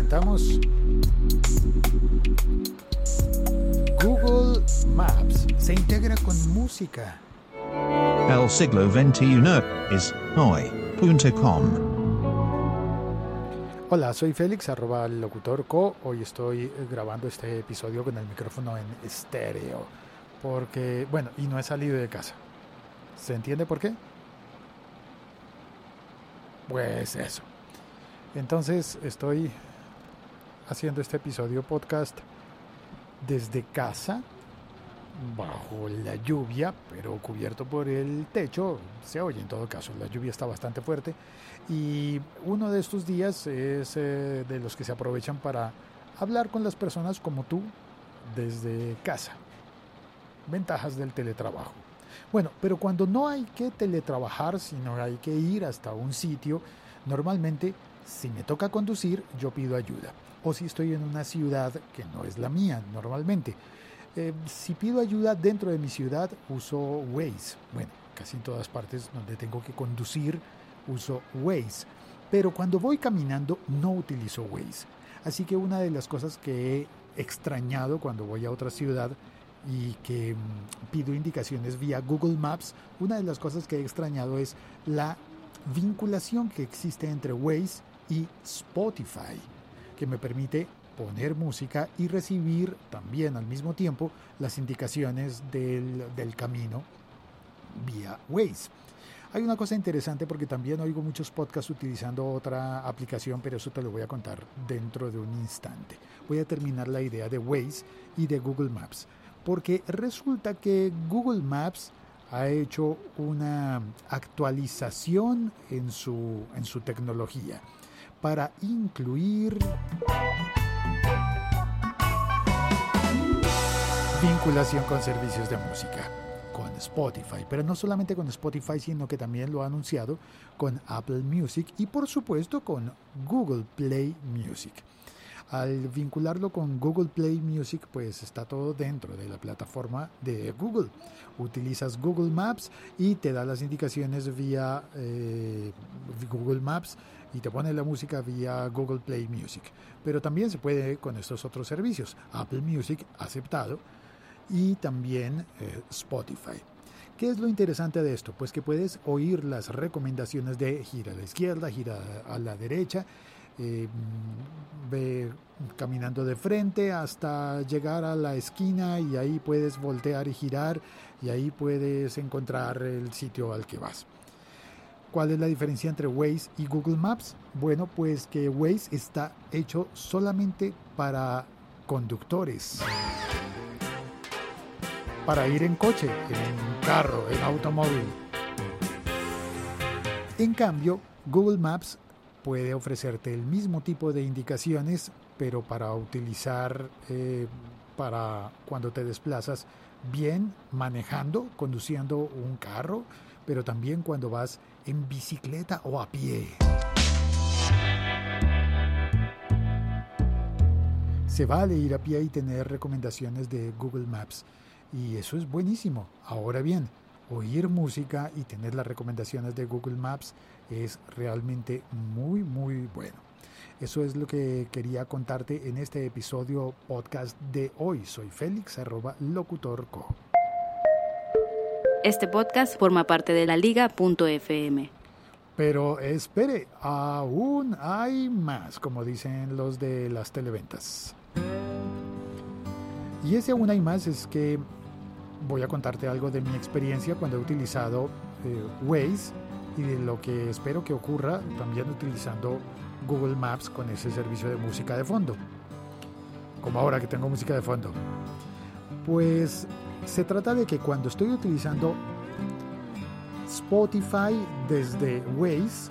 Presentamos Google Maps se integra con música. El siglo XXI es hoy.com. Hola, soy Félix, arroba locutor co. Hoy estoy grabando este episodio con el micrófono en estéreo. Porque, bueno, y no he salido de casa. ¿Se entiende por qué? Pues eso. Entonces estoy haciendo este episodio podcast desde casa, bajo la lluvia, pero cubierto por el techo. Se oye en todo caso, la lluvia está bastante fuerte. Y uno de estos días es eh, de los que se aprovechan para hablar con las personas como tú desde casa. Ventajas del teletrabajo. Bueno, pero cuando no hay que teletrabajar, sino hay que ir hasta un sitio, normalmente si me toca conducir, yo pido ayuda. O si estoy en una ciudad que no es la mía normalmente. Eh, si pido ayuda dentro de mi ciudad, uso Waze. Bueno, casi en todas partes donde tengo que conducir, uso Waze. Pero cuando voy caminando, no utilizo Waze. Así que una de las cosas que he extrañado cuando voy a otra ciudad y que mm, pido indicaciones vía Google Maps, una de las cosas que he extrañado es la vinculación que existe entre Waze y Spotify, que me permite poner música y recibir también al mismo tiempo las indicaciones del, del camino vía Waze. Hay una cosa interesante porque también oigo muchos podcasts utilizando otra aplicación, pero eso te lo voy a contar dentro de un instante. Voy a terminar la idea de Waze y de Google Maps, porque resulta que Google Maps ha hecho una actualización en su, en su tecnología para incluir vinculación con servicios de música, con Spotify, pero no solamente con Spotify, sino que también lo ha anunciado con Apple Music y por supuesto con Google Play Music. Al vincularlo con Google Play Music, pues está todo dentro de la plataforma de Google. Utilizas Google Maps y te da las indicaciones vía eh, Google Maps y te pone la música vía Google Play Music. Pero también se puede con estos otros servicios. Apple Music aceptado y también eh, Spotify. ¿Qué es lo interesante de esto? Pues que puedes oír las recomendaciones de gira a la izquierda, gira a la derecha, eh, ve caminando de frente hasta llegar a la esquina y ahí puedes voltear y girar y ahí puedes encontrar el sitio al que vas. ¿Cuál es la diferencia entre Waze y Google Maps? Bueno, pues que Waze está hecho solamente para conductores. Para ir en coche, en carro, en automóvil. En cambio, Google Maps puede ofrecerte el mismo tipo de indicaciones, pero para utilizar eh, para cuando te desplazas bien manejando, conduciendo un carro, pero también cuando vas en bicicleta o a pie. Se vale ir a pie y tener recomendaciones de Google Maps y eso es buenísimo. Ahora bien, oír música y tener las recomendaciones de Google Maps es realmente muy, muy bueno. Eso es lo que quería contarte en este episodio podcast de hoy. Soy Félix, arroba locutorco. Este podcast forma parte de la liga.fm. Pero espere, aún hay más, como dicen los de las televentas. Y ese aún hay más es que voy a contarte algo de mi experiencia cuando he utilizado eh, Waze y de lo que espero que ocurra también utilizando Google Maps con ese servicio de música de fondo. Como ahora que tengo música de fondo. Pues se trata de que cuando estoy utilizando Spotify desde Waze,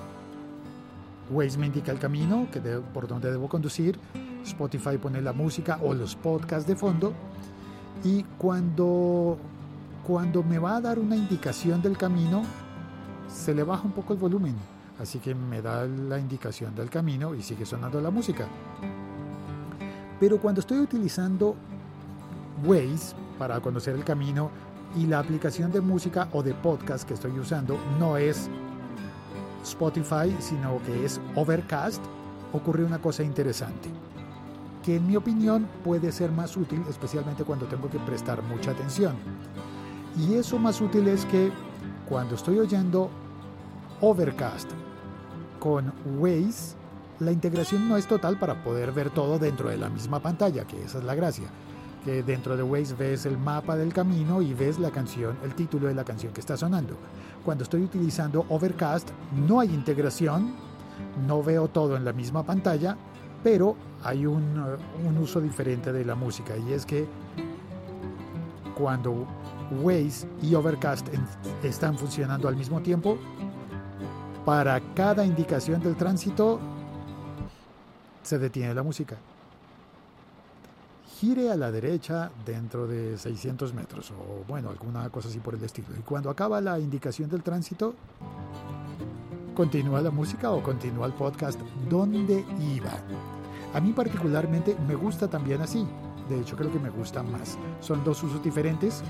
Waze me indica el camino que por donde debo conducir, Spotify pone la música o los podcasts de fondo y cuando, cuando me va a dar una indicación del camino, se le baja un poco el volumen, así que me da la indicación del camino y sigue sonando la música. Pero cuando estoy utilizando Waze para conocer el camino y la aplicación de música o de podcast que estoy usando no es Spotify, sino que es Overcast, ocurre una cosa interesante, que en mi opinión puede ser más útil, especialmente cuando tengo que prestar mucha atención. Y eso más útil es que cuando estoy oyendo Overcast con Waze, la integración no es total para poder ver todo dentro de la misma pantalla, que esa es la gracia. Que dentro de Waze ves el mapa del camino y ves la canción, el título de la canción que está sonando. Cuando estoy utilizando Overcast no hay integración, no veo todo en la misma pantalla, pero hay un, un uso diferente de la música y es que cuando Waze y Overcast están funcionando al mismo tiempo, para cada indicación del tránsito se detiene la música. Gire a la derecha dentro de 600 metros o bueno, alguna cosa así por el estilo. Y cuando acaba la indicación del tránsito, continúa la música o continúa el podcast donde iba. A mí particularmente me gusta también así. De hecho, creo que me gusta más. Son dos usos diferentes.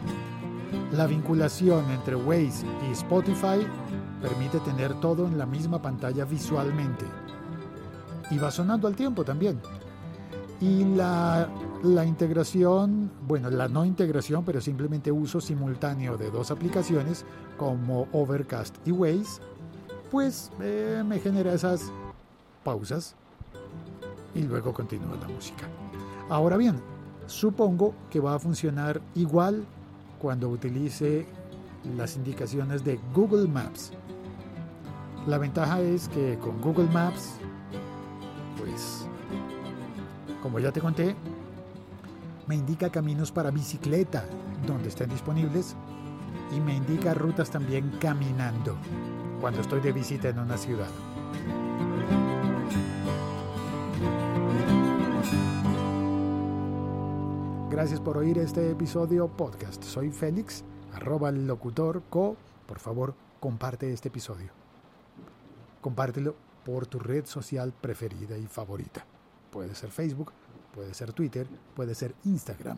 La vinculación entre Waze y Spotify permite tener todo en la misma pantalla visualmente. Y va sonando al tiempo también. Y la, la, integración, bueno, la no integración, pero simplemente uso simultáneo de dos aplicaciones como Overcast y Waze, pues eh, me genera esas pausas y luego continúa la música. Ahora bien, supongo que va a funcionar igual cuando utilice las indicaciones de Google Maps. La ventaja es que con Google Maps, pues, como ya te conté, me indica caminos para bicicleta donde estén disponibles y me indica rutas también caminando cuando estoy de visita en una ciudad. Gracias por oír este episodio podcast. Soy Félix, arroba locutor co. Por favor, comparte este episodio. Compártelo por tu red social preferida y favorita. Puede ser Facebook, puede ser Twitter, puede ser Instagram.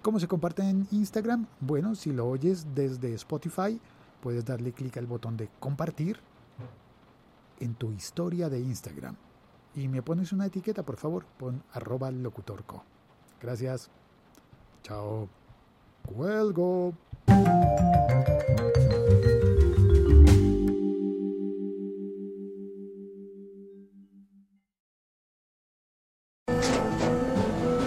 ¿Cómo se comparte en Instagram? Bueno, si lo oyes desde Spotify, puedes darle clic al botón de compartir en tu historia de Instagram. Y me pones una etiqueta, por favor, pon arroba locutorco. Gracias. Chao. Cuelgo.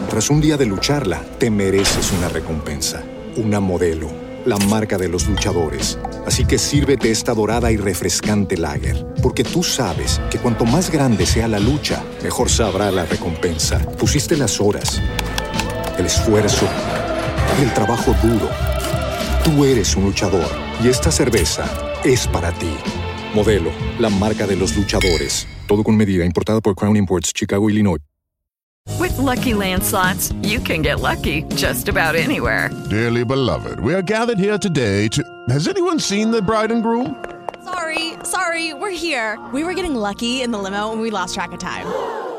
Tras un día de lucharla, te mereces una recompensa, una modelo, la marca de los luchadores. Así que sírvete esta dorada y refrescante lager, porque tú sabes que cuanto más grande sea la lucha, mejor sabrá la recompensa. Pusiste las horas, el esfuerzo, el trabajo duro. Tú eres un luchador y esta cerveza es para ti. Modelo, la marca de los luchadores. Todo con medida, importada por Crown Imports, Chicago, Illinois. With lucky landslots, you can get lucky just about anywhere. Dearly beloved, we are gathered here today to. Has anyone seen the bride and groom? Sorry, sorry, we're here. We were getting lucky in the limo and we lost track of time.